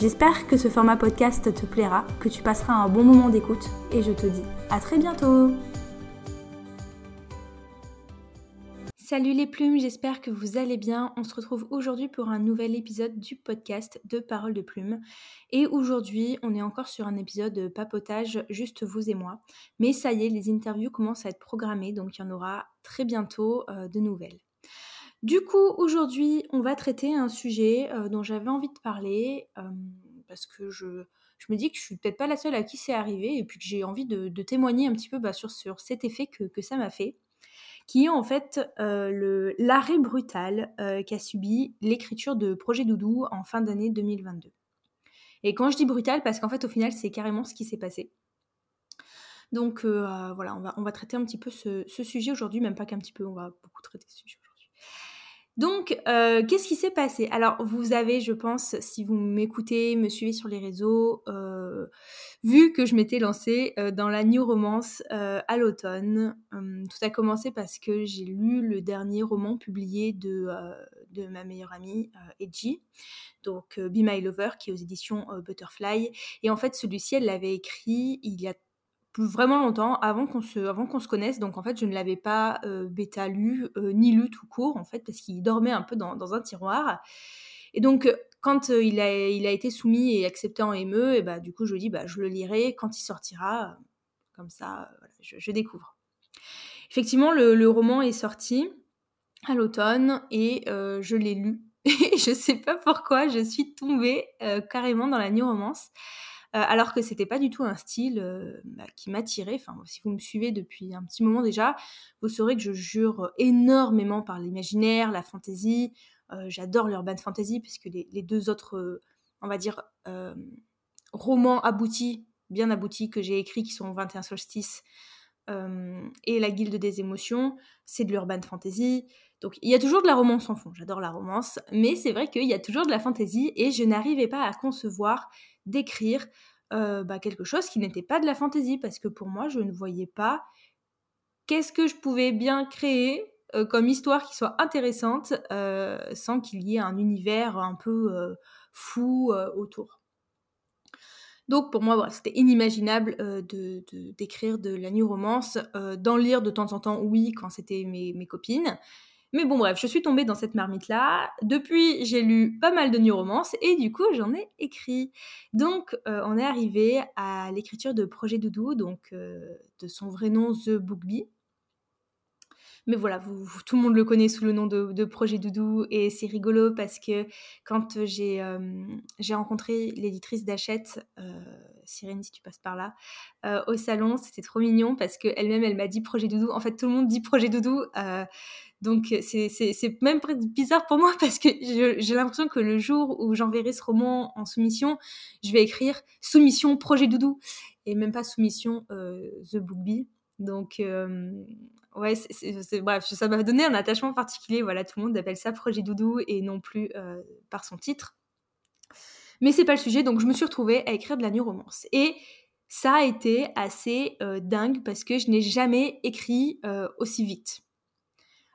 J'espère que ce format podcast te plaira, que tu passeras un bon moment d'écoute et je te dis à très bientôt Salut les plumes, j'espère que vous allez bien. On se retrouve aujourd'hui pour un nouvel épisode du podcast de Paroles de Plumes. Et aujourd'hui, on est encore sur un épisode papotage, juste vous et moi. Mais ça y est, les interviews commencent à être programmées, donc il y en aura très bientôt euh, de nouvelles. Du coup, aujourd'hui, on va traiter un sujet euh, dont j'avais envie de parler euh, parce que je, me dis que je suis peut-être pas la seule à qui c'est arrivé et puis que j'ai envie de, témoigner un petit peu bah, sur, cet effet que, ça m'a fait, qui est en fait euh, l'arrêt brutal qu'a subi l'écriture de Projet Doudou en fin d'année 2022. Et quand je dis brutal, parce qu'en fait, au final, c'est carrément ce qui s'est passé. Donc voilà, on va, traiter un petit peu ce, sujet aujourd'hui, même pas qu'un petit peu, on va beaucoup traiter ce sujet. Donc, euh, qu'est-ce qui s'est passé? Alors, vous avez, je pense, si vous m'écoutez, me suivez sur les réseaux, euh, vu que je m'étais lancée euh, dans la new romance à l'automne. Hum, tout a commencé parce que j'ai lu le dernier roman publié de, de ma meilleure amie, Edgy, donc Be My Lover, qui est aux éditions Butterfly. Et en fait, celui-ci, elle l'avait écrit il y a vraiment longtemps avant qu'on se, avant qu'on se connaisse. Donc en fait, je ne l'avais pas euh, bêta lu euh, ni lu tout court en fait parce qu'il dormait un peu dans, dans, un tiroir. Et donc euh, quand il, a, il a été soumis et accepté en ME, et bah du coup je dis bah je le lirai quand il sortira. Comme ça, je, découvre. Effectivement, le, roman est sorti à l'automne et je l'ai lu. Et je sais pas pourquoi, je suis tombée carrément dans la new romance. Euh, alors que c'était pas du tout un style euh, bah, qui m'attirait. Si vous me suivez depuis un petit moment déjà, vous saurez que je jure énormément par l'imaginaire, la fantaisie. Euh, j'adore l'urban fantasy puisque les, les deux autres, on va dire, romans aboutis, bien aboutis que j'ai écrits, qui sont 21 solstices et la Guilde des émotions, c'est de l'urban fantasy. Donc il y a toujours de la romance en fond, j'adore la romance, mais c'est vrai qu'il y a toujours de la fantaisie et je n'arrivais pas à concevoir d'écrire euh, bah, quelque chose qui n'était pas de la fantaisie, parce que pour moi, je ne voyais pas qu'est-ce que je pouvais bien créer euh, comme histoire qui soit intéressante euh, sans qu'il y ait un univers un peu fou autour. Donc pour moi, c'était inimaginable d'écrire de, la new romance, d'en lire de temps en temps, oui, quand c'était mes copines, mais bon, bref, je suis tombée dans cette marmite-là. Depuis, j'ai lu pas mal de new romances et du coup, j'en ai écrit. Donc, euh, on est arrivé à l'écriture de Projet Doudou, donc euh, de son vrai nom The Bookbee. Mais voilà, tout le monde le connaît sous le nom de, Projet Doudou et c'est rigolo parce que quand j'ai euh, rencontré l'éditrice d'Achette, Cyrine, si tu passes par là, au salon, c'était trop mignon parce qu'elle-même, elle m'a dit Projet Doudou. En fait, tout le monde dit Projet Doudou. Donc c'est même bizarre pour moi parce que j'ai l'impression que le jour où j'enverrai ce roman en soumission, je vais écrire soumission projet doudou et même pas soumission euh, The Book. Donc euh, ouais, bref, ça m'a donné un attachement particulier. Voilà, tout le monde appelle ça projet doudou et non plus euh, par son titre. Mais c'est pas le sujet, donc je me suis retrouvée à écrire de la romance. Et ça a été assez dingue parce que je n'ai jamais écrit aussi vite.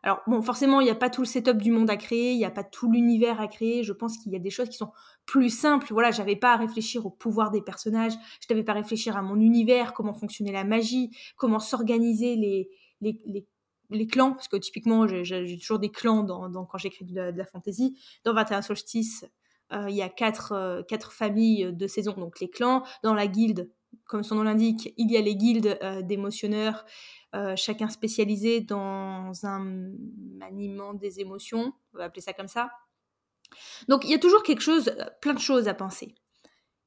Alors bon, forcément, il n'y a pas tout le setup du monde à créer, il n'y a pas tout l'univers à créer. Je pense qu'il y a des choses qui sont plus simples. Voilà, j'avais pas à réfléchir au pouvoir des personnages, je n'avais pas à réfléchir à mon univers, comment fonctionnait la magie, comment s'organiser les, les, clans, parce que typiquement, j'ai toujours des clans dans, quand j'écris de, la, de la fantasy. Dans 21 solstices, euh, il y a quatre, euh, quatre familles de saisons, donc les clans. Dans la guilde, comme son nom l'indique, il y a les guildes euh, d'émotionneurs chacun spécialisé dans un maniement des émotions, on va appeler ça comme ça. Donc il y a toujours quelque chose, plein de choses à penser.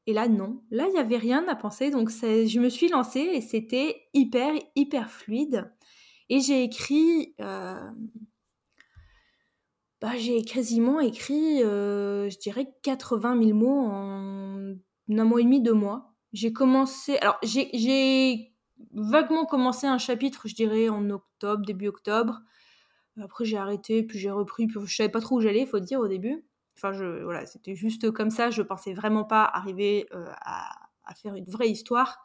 Et là, non. Là, il n'y avait rien à penser. Donc je me suis lancée et c'était hyper, hyper fluide. Et j'ai écrit... Euh, bah, j'ai quasiment écrit, je dirais, 80 000 mots en un mois et demi, deux mois. J'ai commencé... Alors, j'ai vaguement commencé un chapitre, je dirais, en octobre, début octobre. Après, j'ai arrêté, puis j'ai repris, puis je savais pas trop où j'allais, faut dire, au début. Enfin, je, voilà, c'était juste comme ça. Je pensais vraiment pas arriver à, à, faire une vraie histoire.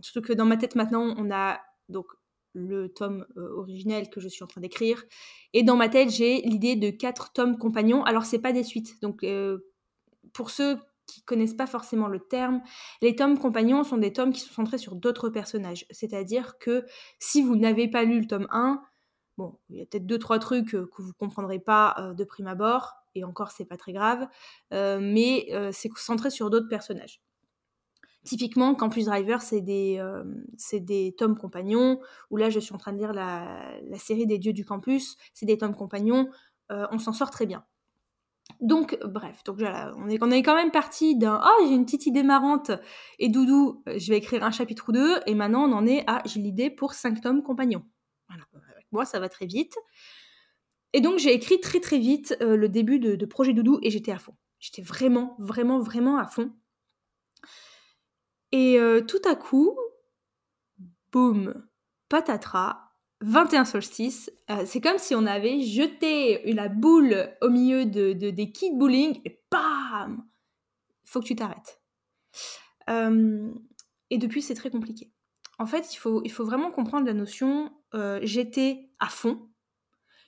surtout que dans ma tête maintenant, on a donc le tome originel que je suis en train d'écrire. Et dans ma tête, j'ai l'idée de quatre tomes compagnons. Alors, c'est pas des suites. Donc, pour ceux qui connaissent pas forcément le terme, les tomes compagnons sont des tomes qui sont centrés sur d'autres personnages. C'est-à-dire que si vous n'avez pas lu le tome 1, bon, il y a peut-être deux trois trucs que vous comprendrez pas de prime abord, et encore c'est pas très grave, mais c'est centré sur d'autres personnages. Typiquement, Campus Driver, c'est des, des tomes compagnons, où là je suis en train de lire la, la série des dieux du campus, c'est des tomes compagnons, on s'en sort très bien. Donc, bref, donc on, est, on est quand même parti d'un Oh, j'ai une petite idée marrante et Doudou, euh, je vais écrire un chapitre ou deux, et maintenant on en est à J'ai l'idée pour cinq tomes compagnons. Voilà, avec moi ça va très vite. Et donc j'ai écrit très très vite euh, le début de, Projet Doudou et j'étais à fond. J'étais vraiment, vraiment, vraiment à fond. Et euh, tout à coup, boum, patatras, 21 solstices, euh, c'est comme si on avait jeté la boule au milieu de, des kits bowling et bam Faut que tu t'arrêtes. Euh, et depuis, c'est très compliqué. En fait, il faut, vraiment comprendre la notion. J'étais à fond.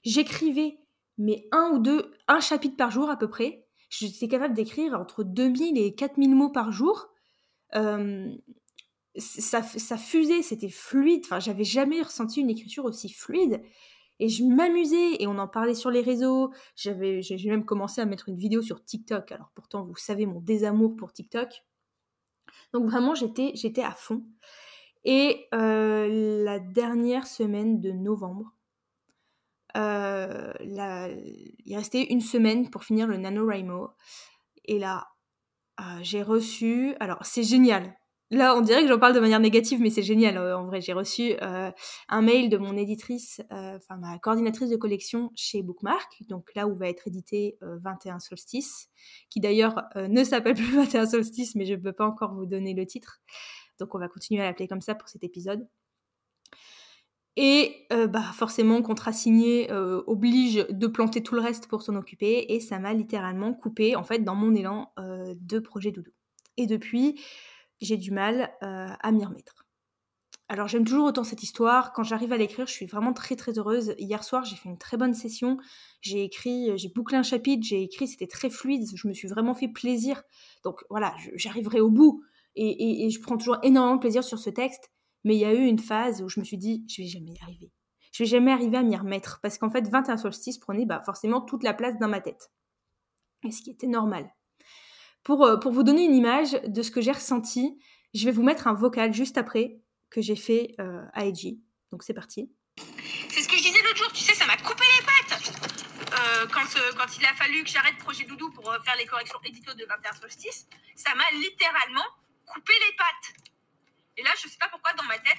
J'écrivais, mais un ou deux, un chapitre par jour à peu près. J'étais capable d'écrire entre 2000 et 4000 mots par jour ça, ça fusait, c'était fluide. Enfin, j'avais jamais ressenti une écriture aussi fluide. Et je m'amusais et on en parlait sur les réseaux. J'avais, j'ai même commencé à mettre une vidéo sur TikTok. Alors pourtant, vous savez mon désamour pour TikTok. Donc vraiment, j'étais, j'étais à fond. Et la dernière semaine de novembre, il restait une semaine pour finir le NaNoWriMo. Et là, euh, j'ai reçu. Alors, c'est génial. Là, on dirait que j'en parle de manière négative, mais c'est génial. Euh, en vrai, j'ai reçu euh, un mail de mon éditrice, euh, enfin ma coordinatrice de collection chez Bookmark, donc là où va être édité 21 Solstice, qui d'ailleurs ne s'appelle plus 21 Solstice, mais je ne peux pas encore vous donner le titre. Donc on va continuer à l'appeler comme ça pour cet épisode. Et bah forcément, contrat signé oblige de planter tout le reste pour s'en occuper, et ça m'a littéralement coupé en fait dans mon élan de projet doudou. Et depuis, j'ai du mal euh, à m'y remettre. Alors j'aime toujours autant cette histoire. Quand j'arrive à l'écrire, je suis vraiment très très heureuse. Hier soir, j'ai fait une très bonne session. J'ai écrit, euh, j'ai bouclé un chapitre, j'ai écrit, c'était très fluide. Je me suis vraiment fait plaisir. Donc voilà, j'arriverai au bout. Et, je prends toujours énormément de plaisir sur ce texte. Mais il y a eu une phase où je me suis dit, je vais jamais y arriver. Je vais jamais arriver à m'y remettre. Parce qu'en fait, 21 solstices prenait bah, forcément toute la place dans ma tête. Et ce qui était normal. Euh, pour, vous donner une image de ce que j'ai ressenti, je vais vous mettre un vocal juste après que j'ai fait euh, à Edgy. Donc c'est parti. C'est ce que je disais l'autre jour, tu sais, ça m'a coupé les pattes euh, quand, quand, il a fallu que j'arrête Projet Doudou pour faire les corrections édito de 21 solstice. Ça m'a littéralement coupé les pattes. Et là, je sais pas pourquoi, dans ma tête,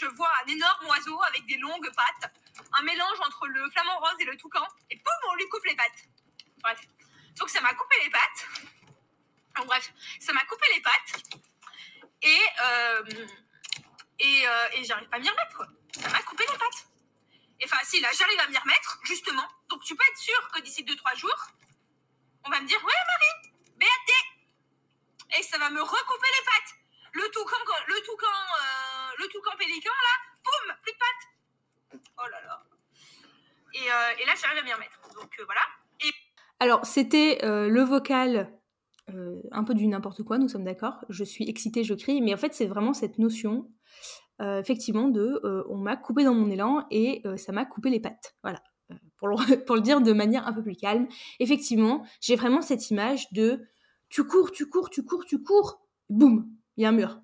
je vois un énorme oiseau avec des longues pattes, un mélange entre le flamant rose et le toucan, et poum, on lui coupe les pattes. Bref. Donc ça m'a coupé les pattes bref, ça m'a coupé les pattes. Et, euh, et, euh, et j'arrive pas à m'y remettre, Ça m'a coupé les pattes. Et enfin, si, là, j'arrive à m'y remettre, justement. Donc, tu peux être sûr que d'ici 2-3 jours, on va me dire Ouais, Marie, BAT Et ça va me recouper les pattes. Le toucan, le euh, pélican, là, boum, plus de pattes. Oh là là. Et, et là, j'arrive à m'y remettre. Donc, voilà. Et... Alors, c'était le vocal euh, un peu du n'importe quoi, nous sommes d'accord. Je suis excitée, je crie, mais en fait, c'est vraiment cette notion, euh, effectivement, de euh, on m'a coupé dans mon élan et ça m'a coupé les pattes. Voilà. Pour pour le, dire de manière un peu plus calme. Effectivement, j'ai vraiment cette image de tu cours, tu cours, tu cours, tu cours, boum, il y a un mur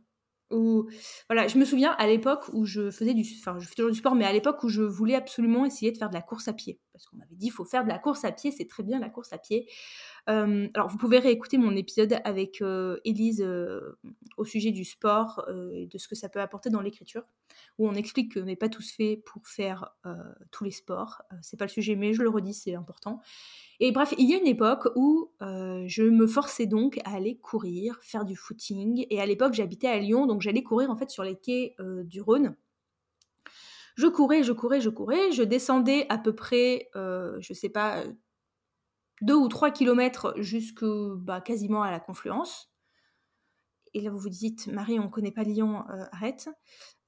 voilà, je me souviens à l'époque où je faisais du, enfin, je fais toujours du sport, mais à l'époque où je voulais absolument essayer de faire de la course à pied, parce qu'on m'avait dit il faut faire de la course à pied, c'est très bien la course à pied. alors vous pouvez réécouter mon épisode avec Élise au sujet du sport et de ce que ça peut apporter dans l'écriture. Où on explique qu'on n'est pas tous faits pour faire tous les sports. c'est pas le sujet, mais je le redis, c'est important. Et bref, il y a une époque où je me forçais donc à aller courir, faire du footing. Et à l'époque, j'habitais à Lyon, donc j'allais courir en fait sur les quais du Rhône. Je courais, je courais, je courais. Je descendais à peu près, je sais pas, deux ou trois kilomètres jusque bah, quasiment à la confluence. Et là, vous vous dites, Marie, on connaît pas Lyon, arrête.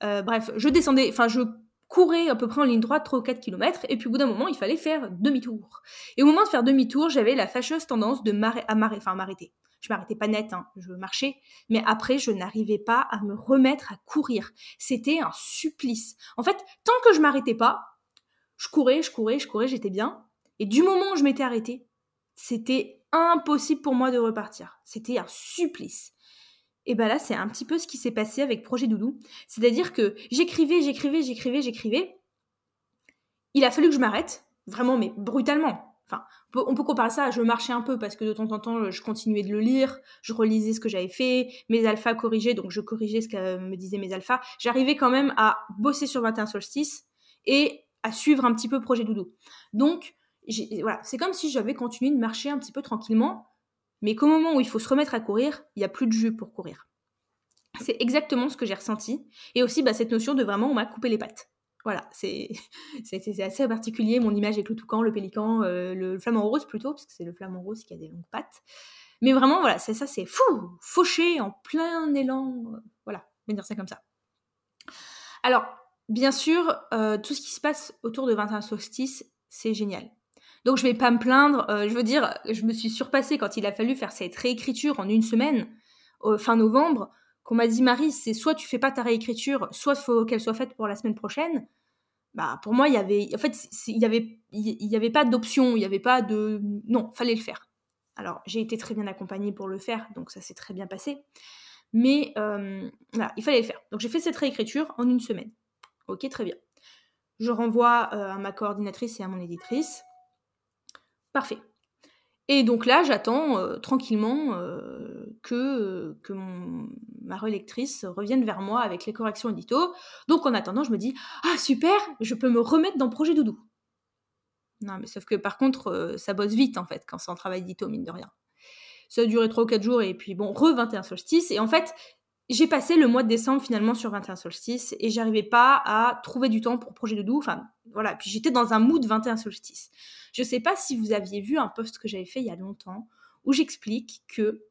bref, je descendais, enfin, je courais à peu près en ligne droite 3 ou 4 km, et puis au bout d'un moment, il fallait faire demi-tour. Et au moment de faire demi-tour, j'avais la fâcheuse tendance de m'arrêter. Je m'arrêtais pas net, hein, je marchais, mais après, je n'arrivais pas à me remettre à courir. C'était un supplice. En fait, tant que je m'arrêtais pas, je courais, je courais, je courais, j'étais bien. Et du moment où je m'étais arrêtée, c'était impossible pour moi de repartir. C'était un supplice. Et ben là, c'est un petit peu ce qui s'est passé avec Projet Doudou. C'est-à-dire que j'écrivais, j'écrivais, j'écrivais, j'écrivais. Il a fallu que je m'arrête, vraiment, mais brutalement. Enfin, on peut comparer ça à je marchais un peu parce que de temps en temps, je continuais de le lire, je relisais ce que j'avais fait, mes alphas corrigeaient, donc je corrigeais ce que me disaient mes alphas. J'arrivais quand même à bosser sur 21 solstice et à suivre un petit peu Projet Doudou. Donc, voilà, c'est comme si j'avais continué de marcher un petit peu tranquillement mais qu'au moment où il faut se remettre à courir, il n'y a plus de jus pour courir. C'est exactement ce que j'ai ressenti. Et aussi bah, cette notion de vraiment on m'a coupé les pattes. Voilà, c'est assez particulier, mon image avec le toucan, le pélican, euh, le flamant rose plutôt, parce que c'est le flamant rose qui a des longues pattes. Mais vraiment, voilà, c'est ça, c'est fou, fauché, en plein élan. Euh, voilà, on va dire ça comme ça. Alors, bien sûr, euh, tout ce qui se passe autour de 21 solstices, c'est génial. Donc je vais pas me plaindre. Euh, je veux dire, je me suis surpassée quand il a fallu faire cette réécriture en une semaine, fin novembre, qu'on m'a dit Marie, c'est soit tu fais pas ta réécriture, soit faut qu'elle soit faite pour la semaine prochaine. Bah pour moi, il y avait, en fait, il y avait, il y avait pas d'option, il y avait pas de, non, fallait le faire. Alors j'ai été très bien accompagnée pour le faire, donc ça s'est très bien passé. Mais euh, voilà, il fallait le faire. Donc j'ai fait cette réécriture en une semaine. Ok, très bien. Je renvoie euh, à ma coordinatrice et à mon éditrice. Parfait. Et donc là, j'attends euh, tranquillement euh, que, que ma relectrice revienne vers moi avec les corrections édito. Donc en attendant, je me dis Ah super, je peux me remettre dans projet doudou. Non, mais sauf que par contre, euh, ça bosse vite en fait quand c'est en travail édito, mine de rien. Ça a duré 3 ou 4 jours et puis bon, re 21 solstice. Et en fait, j'ai passé le mois de décembre finalement sur 21 solstice et j'arrivais pas à trouver du temps pour projet doudou. Enfin voilà, puis j'étais dans un mood 21 solstice. Je sais pas si vous aviez vu un post que j'avais fait il y a longtemps où j'explique que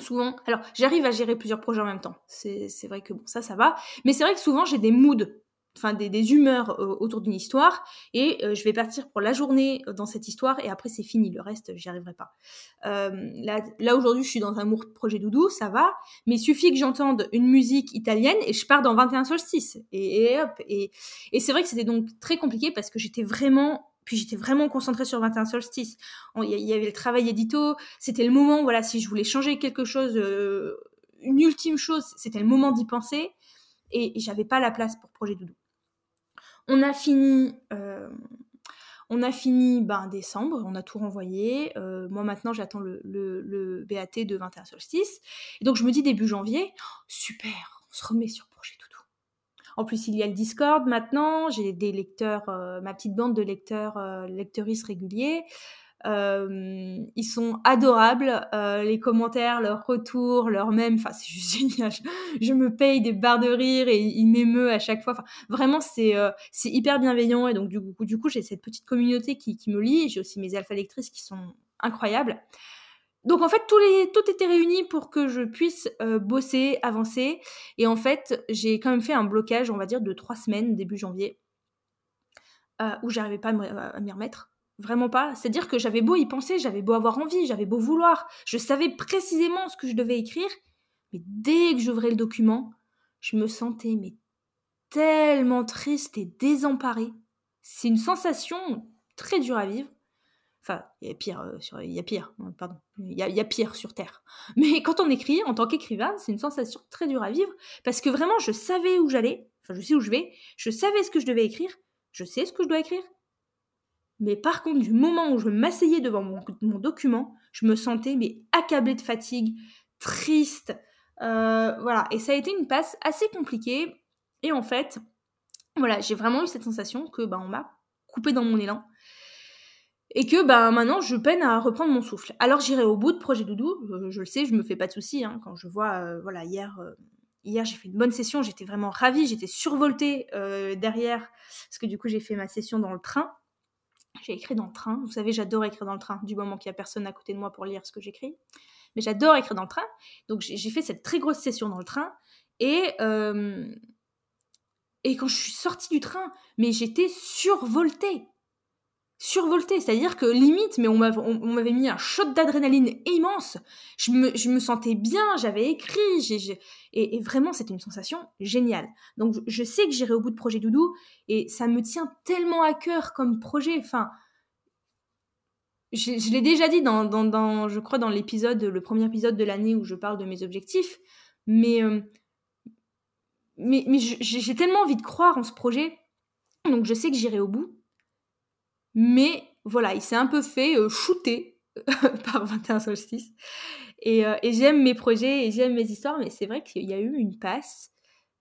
souvent, alors j'arrive à gérer plusieurs projets en même temps. C'est vrai que bon, ça, ça va. Mais c'est vrai que souvent j'ai des moods enfin des, humeurs euh, autour d'une histoire. Et euh, je vais partir pour la journée euh, dans cette histoire et après c'est fini. Le reste j'y arriverai pas. Là, aujourd'hui je suis dans un amour projet doudou ça va. Mais il suffit que j'entende une musique italienne et je pars dans 21 solstices et, hop. Et, et c'est vrai que c'était donc très compliqué parce que j'étais vraiment puis j'étais vraiment concentrée sur 21 solstices. Il y avait le travail édito, c'était le moment, voilà, si je voulais changer quelque chose, une ultime chose, c'était le moment d'y penser, et j'avais pas la place pour Projet Doudou. On a fini, euh, on a fini ben, décembre, on a tout renvoyé. Euh, moi maintenant j'attends le, BAT de 21 solstice. Et donc je me dis début janvier, oh, super, on se remet sur Projet Doudou. En plus il y a le Discord maintenant, j'ai des lecteurs, euh, ma petite bande de lecteurs, lecteuristes réguliers. Euh, ils sont adorables, euh, les commentaires, leurs retours, leurs mêmes, enfin c'est juste génial. Je, me paye des barres de rire et ils m'émeut à chaque fois. Vraiment c'est euh, c'est hyper bienveillant et donc du coup du coup j'ai cette petite communauté qui, qui me lie. J'ai aussi mes alpha lectrices qui sont incroyables. Donc en fait, tout, les, tout était réuni pour que je puisse bosser, avancer. Et en fait, j'ai quand même fait un blocage, on va dire, de trois semaines, début janvier, où j'arrivais pas à m'y remettre. Vraiment pas. C'est-à-dire que j'avais beau y penser, j'avais beau avoir envie, j'avais beau vouloir, je savais précisément ce que je devais écrire, mais dès que j'ouvrais le document, je me sentais mais tellement triste et désemparée. C'est une sensation très dure à vivre. Enfin, il y a pire, euh, sur, il y a pire, pardon, il y, a, il y a pire sur Terre. Mais quand on écrit, en tant qu'écrivain, c'est une sensation très dure à vivre parce que vraiment, je savais où j'allais, enfin, je sais où je vais, je savais ce que je devais écrire, je sais ce que je dois écrire, mais par contre, du moment où je m'asseyais devant mon, document, je me sentais mais accablée de fatigue, triste. Euh, voilà, et ça a été une passe assez compliquée. Et en fait, voilà, j'ai vraiment eu cette sensation que bah, on m'a coupé dans mon élan et que bah, maintenant je peine à reprendre mon souffle. Alors j'irai au bout de Projet Doudou, euh, je le sais, je me fais pas de soucis hein, quand je vois, euh, voilà, hier, hier j'ai fait une bonne session, j'étais vraiment ravie, j'étais survoltée derrière, parce que du coup j'ai fait ma session dans le train. J'ai écrit dans le train, vous savez, j'adore écrire dans le train, du moment qu'il n'y a personne à côté de moi pour lire ce que j'écris. Mais j'adore écrire dans le train, donc j'ai fait cette très grosse session dans le train, et et quand je suis sortie du train, mais j'étais survoltée. Survoltée, c'est-à-dire que limite, mais on m'avait mis un shot d'adrénaline immense. Je me, sentais bien, j'avais écrit, et, vraiment, c'était une sensation géniale. Donc, je sais que j'irai au bout de Projet Doudou, et ça me tient tellement à cœur comme projet. Enfin, je, l'ai déjà dit dans, je crois, dans l'épisode, le premier épisode de l'année où je parle de mes objectifs, mais euh, mais, j'ai tellement envie de croire en ce projet, donc je sais que j'irai au bout. Mais voilà, il s'est un peu fait euh, shooter par 21 solstices. Et, euh, et j'aime mes projets et j'aime mes histoires, mais c'est vrai qu'il y a eu une passe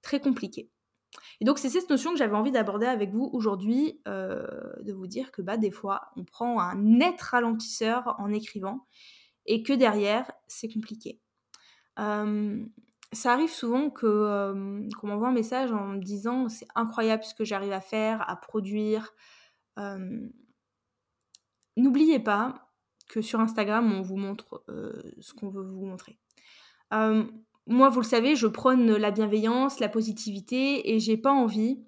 très compliquée. Et donc c'est cette notion que j'avais envie d'aborder avec vous aujourd'hui, euh, de vous dire que bah, des fois, on prend un net ralentisseur en écrivant et que derrière, c'est compliqué ça arrive souvent que qu'on m'envoie un message en me disant c'est incroyable ce que j'arrive à faire, à produire. N'oubliez pas que sur Instagram, on vous montre ce qu'on veut vous montrer. moi, vous le savez, je prône la bienveillance, la positivité et j'ai pas envie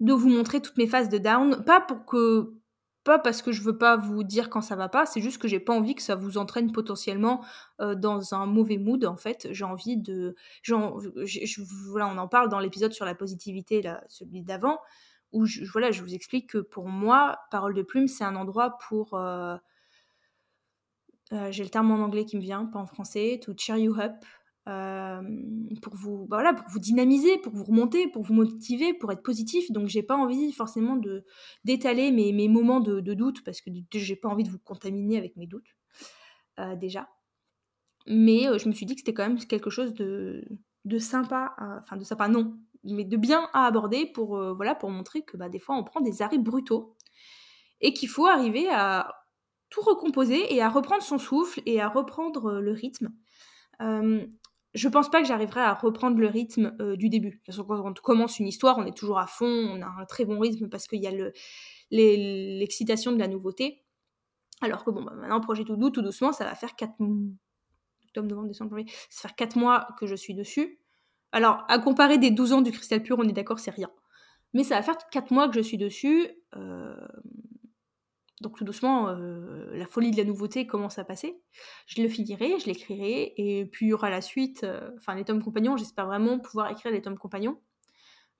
de vous montrer toutes mes phases de down. Pas pour que pas parce que je veux pas vous dire quand ça va pas, c'est juste que j'ai pas envie que ça vous entraîne potentiellement euh, dans un mauvais mood en fait. J'ai envie de, voilà, on en parle dans l'épisode sur la positivité, celui d'avant, où je, voilà, je vous explique que pour moi, Parole de plume, c'est un endroit pour euh, euh, j'ai le terme en anglais qui me vient, pas en français, to cheer you up, euh, pour vous bah voilà pour vous dynamiser pour vous remonter pour vous motiver pour être positif. Donc j'ai pas envie forcément de d'étaler mes, moments de, doute parce que j'ai pas envie de vous contaminer avec mes doutes déjà. Mais je me suis dit que c'était quand même quelque chose de, de sympa enfin de sympa non mais de bien à aborder pour voilà pour montrer que bah, des fois on prend des arrêts brutaux et qu'il faut arriver à tout recomposer et à reprendre son souffle et à reprendre le rythme je pense pas que j'arriverai à reprendre le rythme euh, du début. quand on commence une histoire, on est toujours à fond, on a un très bon rythme parce qu'il y a l'excitation de la nouveauté. Alors que bon, bah, maintenant, projet tout doux, tout doucement, ça va faire 4 octobre, novembre, décembre, janvier, ça va faire 4 mois que je suis dessus. Alors, à comparer des 12 ans du cristal pur, on est d'accord, c'est rien. Mais ça va faire 4 mois que je suis dessus. Euh, donc tout doucement, euh, la folie de la nouveauté commence à passer. Je le finirai, je l'écrirai, et puis il y aura la suite, euh, enfin les tomes compagnons, j'espère vraiment pouvoir écrire les tomes compagnons,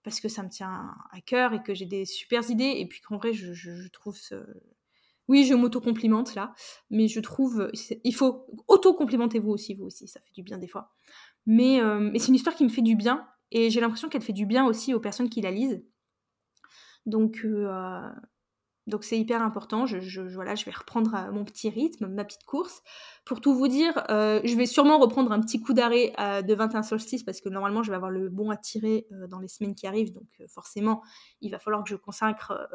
parce que ça me tient à cœur et que j'ai des super idées, et puis qu'en vrai, je, trouve ce... Oui, je m'auto-complimente là, mais je trouve... Il faut auto-complimentez-vous aussi, vous aussi, ça fait du bien des fois. Mais, euh, mais c'est une histoire qui me fait du bien, et j'ai l'impression qu'elle fait du bien aussi aux personnes qui la lisent. Donc... Donc c'est hyper important. Je, voilà, je vais reprendre euh, mon petit rythme, ma petite course. Pour tout vous dire, euh, je vais sûrement reprendre un petit coup d'arrêt euh, de 21 solstices parce que normalement je vais avoir le bon à tirer dans les semaines qui arrivent. Donc forcément, il va falloir que je consacre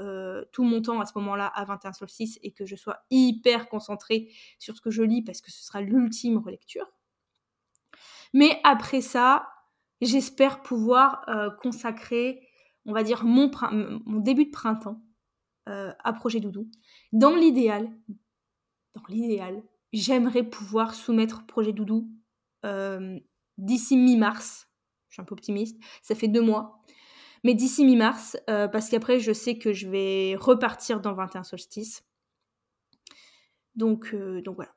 tout mon temps à ce moment-là à 21 solstices et que je sois hyper concentrée sur ce que je lis parce que ce sera l'ultime relecture. Mais après ça, j'espère pouvoir consacrer, on va dire, mon début de printemps euh, à Projet Doudou. Dans l'idéal, dans l'idéal, j'aimerais pouvoir soumettre Projet Doudou euh, d'ici mi-mars. Je suis un peu optimiste. Ça fait deux mois. Mais d'ici mi-mars, euh, parce qu'après, je sais que je vais repartir dans 21 solstices. Donc, donc voilà.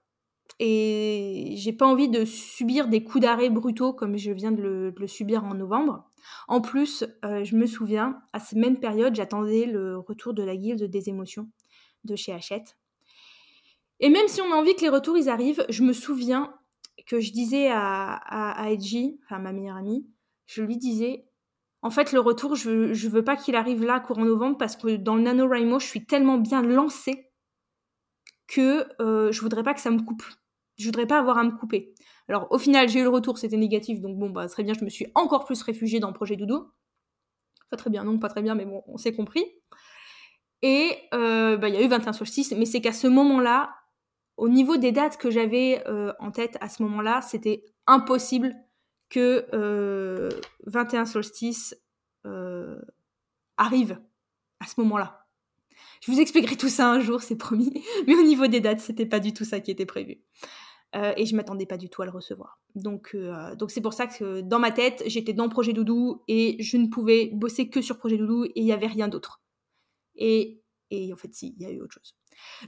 Et j'ai pas envie de subir des coups d'arrêt brutaux comme je viens de le subir en novembre. En plus, euh, je me souviens, à cette même période, j'attendais le retour de la guilde des émotions de chez Hachette. Et même si on a envie que les retours ils arrivent, je me souviens que je disais à, à, Edgy, enfin ma meilleure amie, je lui disais, en fait le retour, je, ne veux pas qu'il arrive là courant novembre parce que dans le NaNoWriMo, je suis tellement bien lancée que euh, je voudrais pas que ça me coupe. Je voudrais pas avoir à me couper. Alors au final, j'ai eu le retour, c'était négatif, donc bon, bah très bien, je me suis encore plus réfugiée dans le projet Doudou. Pas très bien, non, pas très bien, mais bon, on s'est compris. Et euh, bah, il y a eu 21 solstices, mais c'est qu'à ce moment-là, au niveau des dates que j'avais euh, en tête à ce moment-là, c'était impossible que 21 euh, solstices arrivent à ce moment-là. Je vous expliquerai tout ça un jour, c'est promis. Mais au niveau des dates, c'était pas du tout ça qui était prévu. Et je m'attendais pas du tout à le recevoir. Donc, donc c'est pour ça que dans ma tête, j'étais dans Projet Doudou et je ne pouvais bosser que sur Projet Doudou et il n'y avait rien d'autre. Et, et en fait, si, il y a eu autre chose.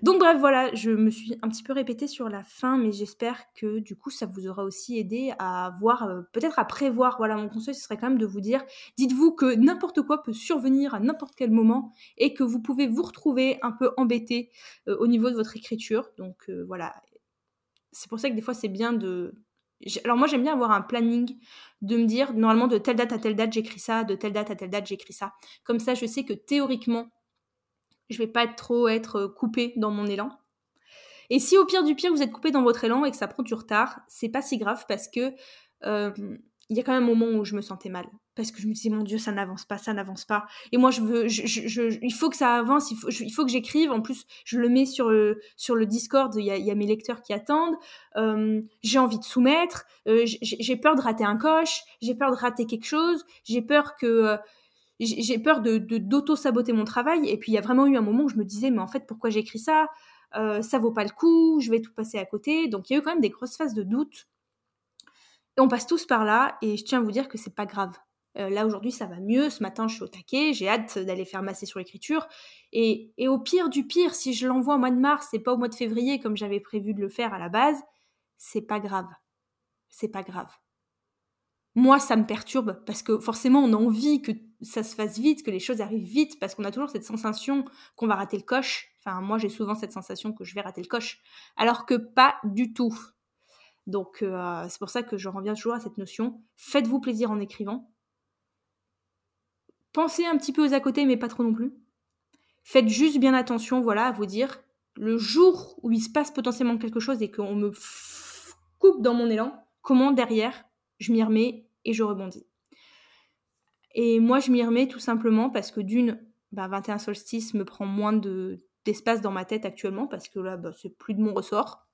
Donc bref, voilà, je me suis un petit peu répétée sur la fin, mais j'espère que du coup, ça vous aura aussi aidé à voir, euh, peut-être à prévoir. Voilà, mon conseil, ce serait quand même de vous dire, dites-vous que n'importe quoi peut survenir à n'importe quel moment et que vous pouvez vous retrouver un peu embêté euh, au niveau de votre écriture. Donc euh, voilà, c'est pour ça que des fois, c'est bien de... Alors moi, j'aime bien avoir un planning de me dire, normalement, de telle date à telle date, j'écris ça, de telle date à telle date, j'écris ça. Comme ça, je sais que théoriquement, je vais pas trop être euh, coupée dans mon élan. Et si au pire du pire vous êtes coupé dans votre élan et que ça prend du retard, c'est pas si grave parce que euh, il y a quand même un moment où je me sentais mal. Parce que je me disais mon dieu ça n'avance pas ça n'avance pas. Et moi je veux il faut que ça avance il faut, que j'écrive. En plus je le mets sur le sur le Discord il y a, mes lecteurs qui attendent. Euh, j'ai envie de soumettre. J'ai peur de rater un coche. J'ai peur de rater quelque chose. J'ai peur que j'ai peur de d'auto-saboter mon travail. Et puis il y a vraiment eu un moment où je me disais, mais en fait, pourquoi j'écris ça? Euh, Ça vaut pas le coup, je vais tout passer à côté. Donc il y a eu quand même des grosses phases de doute. Et on passe tous par là, et je tiens à vous dire que c'est pas grave. Euh, là aujourd'hui ça va mieux, ce matin je suis au taquet, j'ai hâte d'aller faire masser sur l'écriture. Et, au pire du pire, si je l'envoie au mois de mars et pas au mois de février comme j'avais prévu de le faire à la base, c'est pas grave. C'est pas grave moi, ça me perturbe parce que forcément, on a envie que ça se fasse vite, que les choses arrivent vite, parce qu'on a toujours cette sensation qu'on va rater le coche. Enfin, moi, j'ai souvent cette sensation que je vais rater le coche, alors que pas du tout. Donc, euh, c'est pour ça que je reviens toujours à cette notion. Faites-vous plaisir en écrivant. Pensez un petit peu aux à côté, mais pas trop non plus. Faites juste bien attention, voilà, à vous dire, le jour où il se passe potentiellement quelque chose et qu'on me coupe dans mon élan, comment derrière je m'y remets et je rebondis. Et moi, je m'y remets tout simplement parce que d'une, bah, 21 solstices me prend moins de, d'espace dans ma tête actuellement parce que là, bah, c'est plus de mon ressort.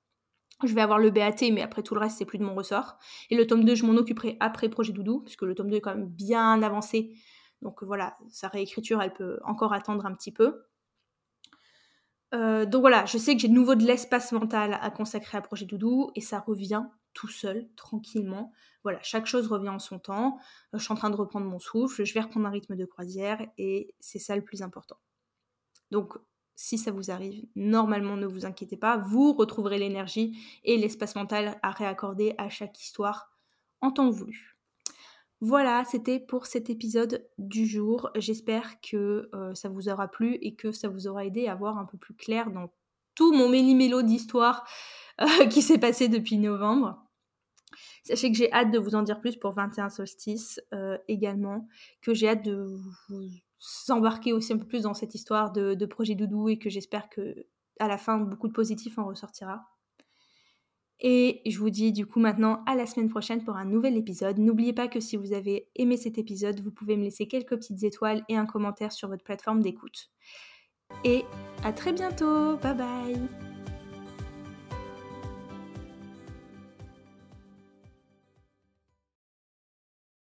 Je vais avoir le BAT, mais après tout le reste, c'est plus de mon ressort. Et le tome 2, je m'en occuperai après Projet Doudou, puisque le tome 2 est quand même bien avancé. Donc voilà, sa réécriture, elle peut encore attendre un petit peu. Euh, donc voilà, je sais que j'ai de nouveau de l'espace mental à consacrer à Projet Doudou, et ça revient tout seul, tranquillement. Voilà, chaque chose revient en son temps. Euh, je suis en train de reprendre mon souffle, je vais reprendre un rythme de croisière et c'est ça le plus important. Donc, si ça vous arrive, normalement, ne vous inquiétez pas, vous retrouverez l'énergie et l'espace mental à réaccorder à chaque histoire en temps voulu. Voilà, c'était pour cet épisode du jour. J'espère que euh, ça vous aura plu et que ça vous aura aidé à voir un peu plus clair dans tout mon méli-mélo d'histoire euh, qui s'est passé depuis novembre. Sachez que j'ai hâte de vous en dire plus pour 21 solstices euh, également, que j'ai hâte de vous embarquer aussi un peu plus dans cette histoire de, projet doudou et que j'espère que à la fin beaucoup de positifs en ressortira. Et je vous dis du coup maintenant à la semaine prochaine pour un nouvel épisode. N'oubliez pas que si vous avez aimé cet épisode, vous pouvez me laisser quelques petites étoiles et un commentaire sur votre plateforme d'écoute. Et à très bientôt, bye bye